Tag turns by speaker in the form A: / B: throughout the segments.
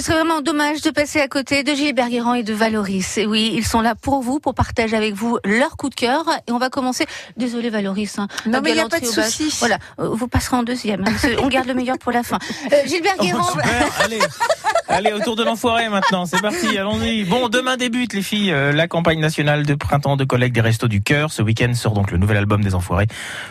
A: ce serait vraiment dommage de passer à côté de Gilbert Guérand et de Valoris. Et oui, ils sont là pour vous, pour partager avec vous leur coup de cœur. Et on va commencer. Désolé Valoris. Hein,
B: non mais il n'y a pas de souci.
A: Voilà, euh, vous passerez en deuxième. hein, on garde le meilleur pour la fin. Euh, Gilbert
C: Oh,
A: Guérand.
C: super, allez, allez, autour de l'enfoiré maintenant, c'est parti, allons-y. Bon, demain débute les filles, euh, la campagne nationale de printemps de collègues des Restos du Cœur. Ce week-end sort donc le nouvel album des Enfoirés.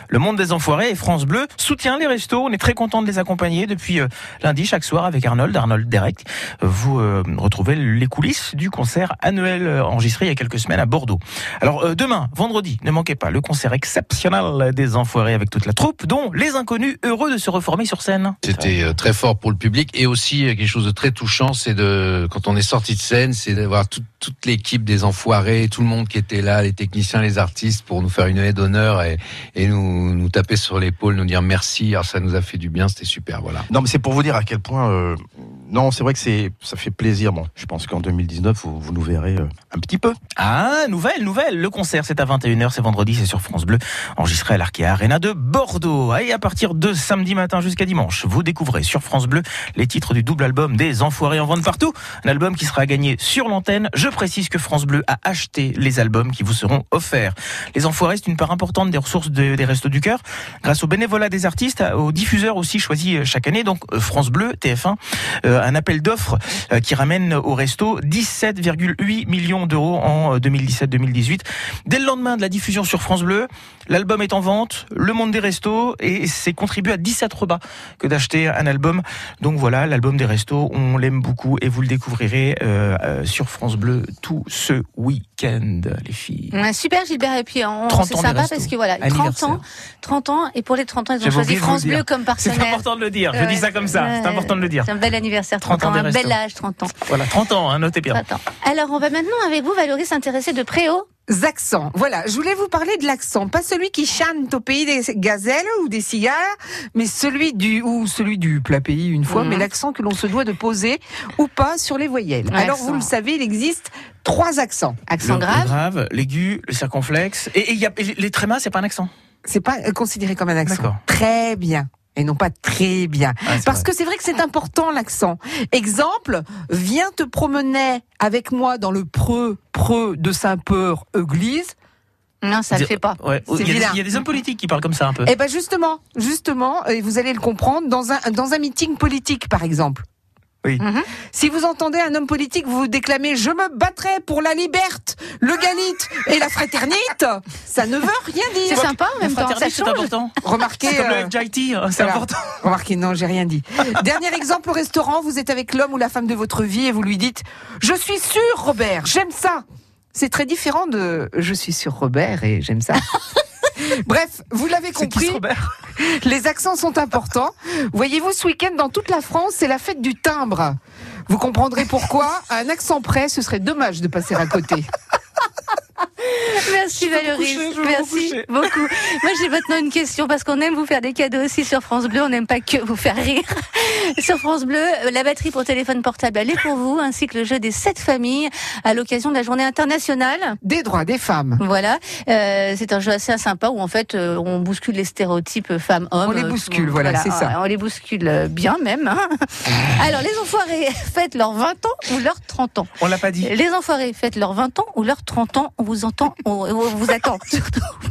C: Le Monde des Enfoirés et France Bleu soutient les restos. On est très content de les accompagner depuis euh, lundi chaque soir avec Arnold, Arnold Derek. Euh, Vous euh, retrouvez les coulisses du concert annuel euh, enregistré il y a quelques semaines à Bordeaux. Alors demain, vendredi, ne manquez pas le concert exceptionnel des Enfoirés avec toute la troupe, dont les inconnus heureux de se reformer sur scène.
D: C'était très fort pour le public et aussi quelque chose de très touchant, c'est de quand on est sorti de scène, c'est d'avoir toute, l'équipe des enfoirés, tout le monde qui était là, les techniciens, les artistes, pour nous faire une haie d'honneur et, et nous, nous taper sur l'épaule, nous dire merci. Alors ça nous a fait du bien, c'était super, voilà.
E: Non, mais c'est pour vous dire à quel point. euh, non, c'est vrai que c'est, ça fait plaisir. Bon, je pense qu'en 2019, vous, nous verrez euh, un petit peu.
C: Ah, nouvelle, nouvelle. Le concert, c'est à 21h, c'est vendredi, c'est sur France Bleu, enregistré à l'Arkea Arena de Bordeaux. Et à partir de samedi matin jusqu'à dimanche, vous découvrez sur France Bleu les titres du double album des Enfoirés en vente partout. Un album qui sera gagné sur l'antenne. Je précise que France Bleu a acheté les albums qui vous seront offerts. Les Enfoirés, c'est une part importante des ressources de- des Restos du Cœur, grâce au bénévolat des artistes, aux diffuseurs aussi choisis chaque année. Donc, euh, France Bleu, TF1, euh, un appel d'offres euh, qui ramène au resto 17,8 millions d'euros en euh, 2017-2018. Dès le lendemain de la diffusion sur France Bleu, l'album est en vente, le monde des restos, et c'est contribué à 17 rebats que d'acheter un album. Donc voilà, l'album des restos, on l'aime beaucoup et vous le découvrirez euh, euh, sur France Bleu tout ce week-end, les filles.
A: Ouais, super Gilbert et puis on
C: 30
A: c'est sympa parce que voilà 30
C: Anniversaire.
A: ans 30 ans et pour les 30 ans ils ont choisi France. Bleu comme
C: C'est
A: partenaire.
C: important de le dire, je dis ça comme ça, c'est important de le dire.
A: C'est un bel anniversaire 30,
C: 30 ans
A: un bel âge 30 ans.
C: Voilà, 30 ans, hein, notez bien.
A: 30 ans. Alors on va maintenant avec vous Valérie s'intéresser de près au
B: accents. Voilà, je voulais vous parler de l'accent, pas celui qui chante au pays des gazelles ou des cigares, mais celui du ou celui du plat pays une fois,
A: Mhm.
B: mais l'accent que l'on se doit de poser ou pas sur les voyelles. Alors vous le savez, il existe trois accents.
A: accent
C: le,
A: grave.
C: le grave, l'aigu, le circonflexe. Et, et y a, et les trémas, c'est pas un accent?
B: C'est pas considéré comme un accent.
C: D'accord.
B: Très bien. Et non pas très bien.
C: Ah,
B: Parce
C: vrai.
B: que c'est vrai que c'est important l'accent. Exemple, viens te promener avec moi dans le preux, preux de Saint-Peur, église.
A: Non, ça le
C: Dire-
A: fait pas.
C: Ouais. Il y, a des, il y a des hommes politiques qui parlent comme ça un peu.
B: Eh ben justement, justement, et vous allez le comprendre, dans un, dans un meeting politique par exemple.
C: Oui.
A: Mhm.
B: Si vous entendez un homme politique vous déclamer je me battrai pour la liberté, le galite et la fraternite, ça ne veut rien
A: C'est
B: dire.
A: sympa en
C: La
A: même temps.
C: C'est important.
B: Remarquez,
C: C'est comme
B: euh,
C: le FJT, hein, c'est
B: voilà.
C: important.
B: remarquez, non, j'ai rien dit. Dernier exemple au restaurant, vous êtes avec l'homme ou la femme de votre vie et vous lui dites je suis sûr Robert, j'aime ça. C'est très différent de je suis sûr Robert et j'aime ça. Bref, vous l'avez compris. Les accents sont importants. Voyez-vous, ce week-end, dans toute la France, c'est la fête du timbre. Vous comprendrez pourquoi. À un accent près, ce serait dommage de passer à côté.
A: Merci Valérie.
C: coucher,
A: Merci beaucoup. Moi j'ai maintenant une question parce qu'on aime vous faire des cadeaux aussi sur France Bleu. On n'aime pas que vous faire rire. Sur France Bleu, euh, la batterie pour téléphone portable elle est pour vous, ainsi que le jeu des sept familles à l'occasion de la journée internationale.
B: Des droits des femmes.
A: Voilà, Euh, c'est un jeu assez sympa où en fait euh, on bouscule les stéréotypes femmes-hommes.
B: On les
A: Euh,
B: bouscule, voilà, c'est ça.
A: On les bouscule bien même. hein. Alors les enfoirés, faites leurs 20 ans ou leurs 30 ans.
C: On l'a pas dit.
A: Les enfoirés, faites leurs 20 ans ou leurs 30 ans. On vous entend, on, on vous attend surtout.